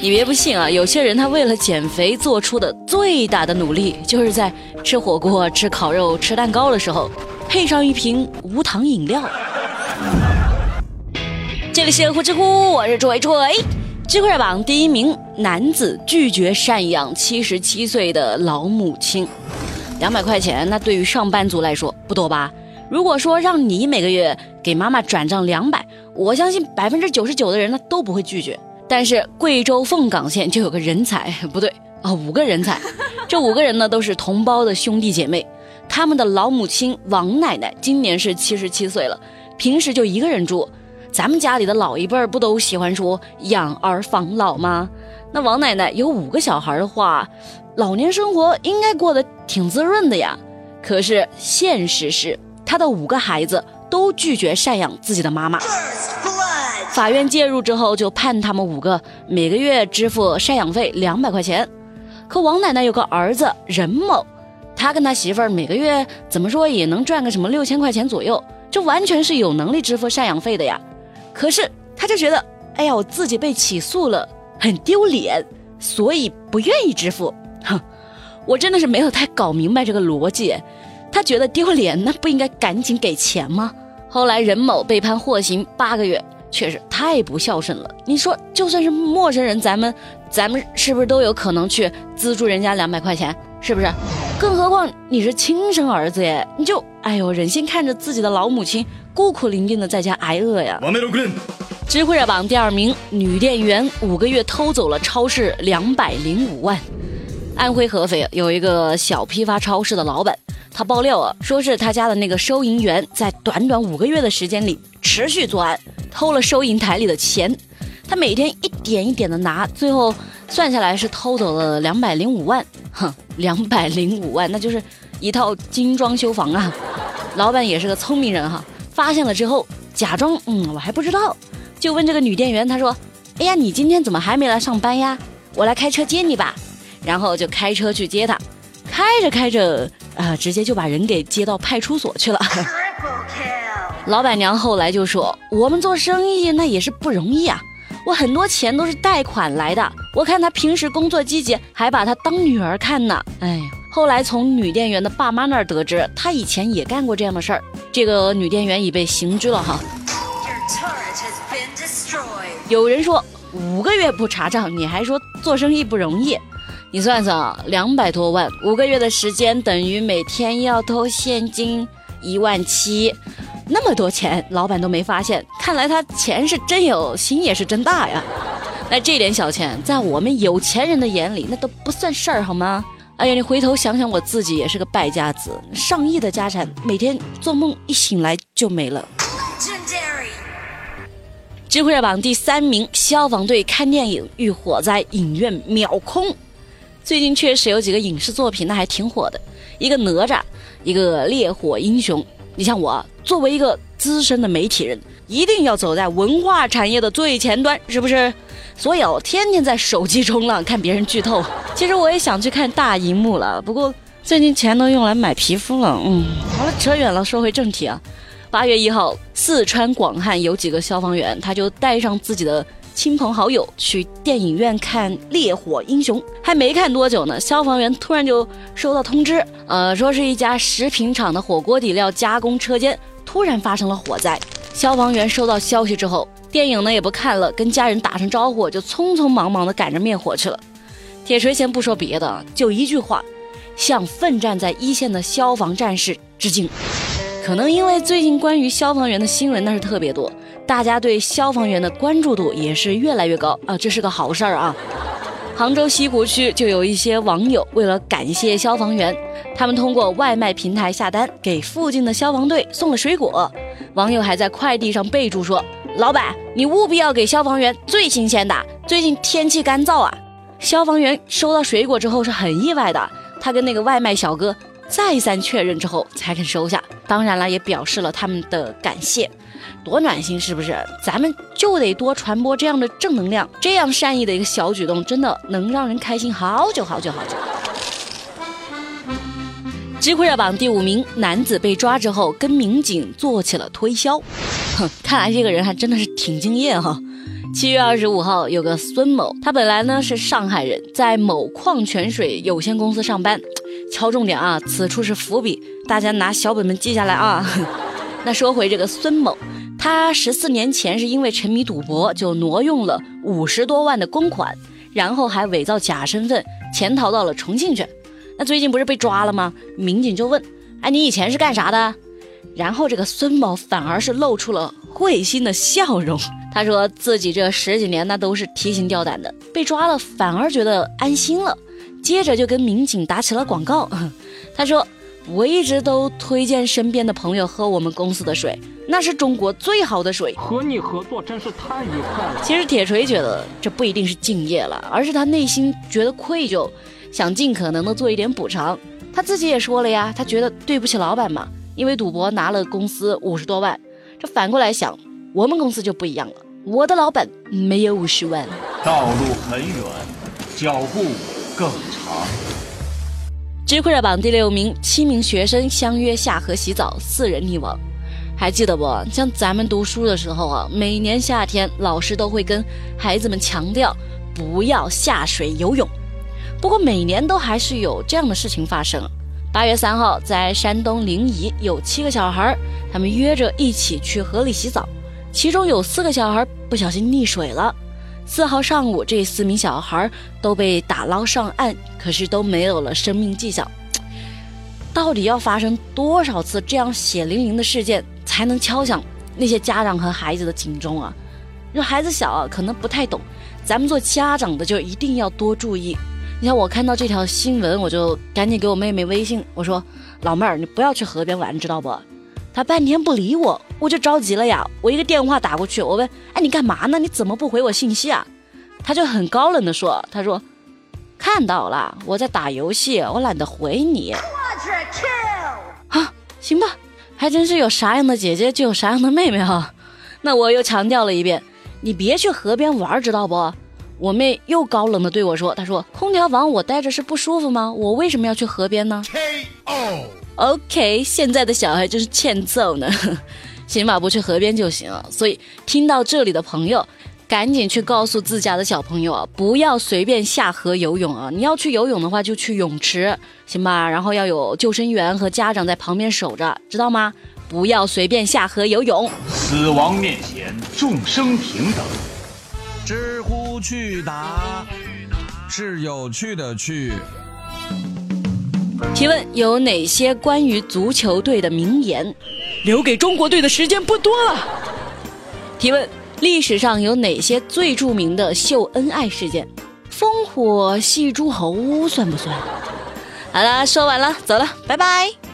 你别不信啊，有些人他为了减肥做出的最大的努力，就是在吃火锅、吃烤肉、吃蛋糕的时候，配上一瓶无糖饮料。这里是呼知乎，我是锤锤。知乎热榜第一名，男子拒绝赡养七十七岁的老母亲。两百块钱，那对于上班族来说不多吧？如果说让你每个月给妈妈转账两百，我相信百分之九十九的人呢都不会拒绝。但是贵州凤岗县就有个人才，不对啊，五个人才，这五个人呢都是同胞的兄弟姐妹，他们的老母亲王奶奶今年是七十七岁了，平时就一个人住。咱们家里的老一辈儿不都喜欢说养儿防老吗？那王奶奶有五个小孩的话，老年生活应该过得挺滋润的呀。可是现实是，她的五个孩子都拒绝赡养自己的妈妈。法院介入之后，就判他们五个每个月支付赡养费两百块钱。可王奶奶有个儿子任某，他跟他媳妇儿每个月怎么说也能赚个什么六千块钱左右，这完全是有能力支付赡养费的呀。可是他就觉得，哎呀，我自己被起诉了，很丢脸，所以不愿意支付。哼，我真的是没有太搞明白这个逻辑。他觉得丢脸，那不应该赶紧给钱吗？后来任某被判获刑八个月。确实太不孝顺了。你说，就算是陌生人，咱们咱们是不是都有可能去资助人家两百块钱？是不是？更何况你是亲生儿子耶，你就哎呦，忍心看着自己的老母亲孤苦伶仃的在家挨饿呀？知乎热榜第二名，女店员五个月偷走了超市两百零五万。安徽合肥有一个小批发超市的老板，他爆料啊，说是他家的那个收银员在短短五个月的时间里持续作案。偷了收银台里的钱，他每天一点一点的拿，最后算下来是偷走了两百零五万。哼，两百零五万，那就是一套精装修房啊！老板也是个聪明人哈，发现了之后，假装嗯我还不知道，就问这个女店员，他说：“哎呀，你今天怎么还没来上班呀？我来开车接你吧。”然后就开车去接他，开着开着啊，直接就把人给接到派出所去了。老板娘后来就说：“我们做生意那也是不容易啊，我很多钱都是贷款来的。我看她平时工作积极，还把她当女儿看呢。哎，后来从女店员的爸妈那儿得知，她以前也干过这样的事儿。这个女店员已被刑拘了哈。有人说五个月不查账，你还说做生意不容易？你算算啊，两百多万，五个月的时间等于每天要偷现金一万七。”那么多钱，老板都没发现，看来他钱是真有，心也是真大呀。那这点小钱，在我们有钱人的眼里，那都不算事儿，好吗？哎呀，你回头想想，我自己也是个败家子，上亿的家产，每天做梦一醒来就没了。智慧热榜第三名，消防队看电影遇火灾，影院秒空。最近确实有几个影视作品，那还挺火的，一个哪吒，一个烈火英雄。你像我。作为一个资深的媒体人，一定要走在文化产业的最前端，是不是？所以我天天在手机冲浪看别人剧透。其实我也想去看大荧幕了，不过最近钱都用来买皮肤了。嗯，好了，扯远了，说回正题啊。八月一号，四川广汉有几个消防员，他就带上自己的亲朋好友去电影院看《烈火英雄》，还没看多久呢，消防员突然就收到通知，呃，说是一家食品厂的火锅底料加工车间。突然发生了火灾，消防员收到消息之后，电影呢也不看了，跟家人打声招呼，就匆匆忙忙的赶着灭火去了。铁锤先不说别的，就一句话，向奋战在一线的消防战士致敬。可能因为最近关于消防员的新闻那是特别多，大家对消防员的关注度也是越来越高啊，这是个好事儿啊。杭州西湖区就有一些网友为了感谢消防员，他们通过外卖平台下单，给附近的消防队送了水果。网友还在快递上备注说：“老板，你务必要给消防员最新鲜的，最近天气干燥啊。”消防员收到水果之后是很意外的，他跟那个外卖小哥再三确认之后才肯收下，当然了，也表示了他们的感谢。多暖心是不是？咱们就得多传播这样的正能量，这样善意的一个小举动，真的能让人开心好久好久好久。知乎热榜第五名，男子被抓之后跟民警做起了推销。哼，看来这个人还真的是挺敬业哈。七月二十五号，有个孙某，他本来呢是上海人，在某矿泉水有限公司上班。敲重点啊，此处是伏笔，大家拿小本本记下来啊。那说回这个孙某，他十四年前是因为沉迷赌博，就挪用了五十多万的公款，然后还伪造假身份潜逃到了重庆去。那最近不是被抓了吗？民警就问：“哎，你以前是干啥的？”然后这个孙某反而是露出了会心的笑容。他说自己这十几年那都是提心吊胆的，被抓了反而觉得安心了。接着就跟民警打起了广告。他说：“我一直都推荐身边的朋友喝我们公司的水，那是中国最好的水。和你合作真是太愉快了。”其实铁锤觉得这不一定是敬业了，而是他内心觉得愧疚，想尽可能的做一点补偿。他自己也说了呀，他觉得对不起老板嘛，因为赌博拿了公司五十多万。这反过来想，我们公司就不一样了，我的老板没有五十万。道路很远，脚步。更长。知乎热榜第六名，七名学生相约下河洗澡，四人溺亡。还记得不？像咱们读书的时候啊，每年夏天老师都会跟孩子们强调不要下水游泳。不过每年都还是有这样的事情发生。八月三号，在山东临沂有七个小孩，他们约着一起去河里洗澡，其中有四个小孩不小心溺水了。四号上午，这四名小孩都被打捞上岸，可是都没有了生命迹象。到底要发生多少次这样血淋淋的事件，才能敲响那些家长和孩子的警钟啊？这孩子小啊，可能不太懂，咱们做家长的就一定要多注意。你像，我看到这条新闻，我就赶紧给我妹妹微信，我说：“老妹儿，你不要去河边玩，知道不？”她半天不理我。我就着急了呀！我一个电话打过去，我问：“哎，你干嘛呢？你怎么不回我信息啊？”他就很高冷的说：“他说看到了，我在打游戏，我懒得回你。”啊，行吧，还真是有啥样的姐姐就有啥样的妹妹哈。那我又强调了一遍：“你别去河边玩，知道不？”我妹又高冷的对我说：“她说空调房我待着是不舒服吗？我为什么要去河边呢？”OK，现在的小孩真是欠揍呢。行吧不去河边就行了。所以听到这里的朋友，赶紧去告诉自家的小朋友啊，不要随便下河游泳啊！你要去游泳的话，就去泳池，行吧？然后要有救生员和家长在旁边守着，知道吗？不要随便下河游泳。死亡面前，众生平等。知乎去答是有趣的趣。提问：有哪些关于足球队的名言？留给中国队的时间不多了。提问：历史上有哪些最著名的秀恩爱事件？烽火戏诸侯算不算？好了，说完了，走了，拜拜。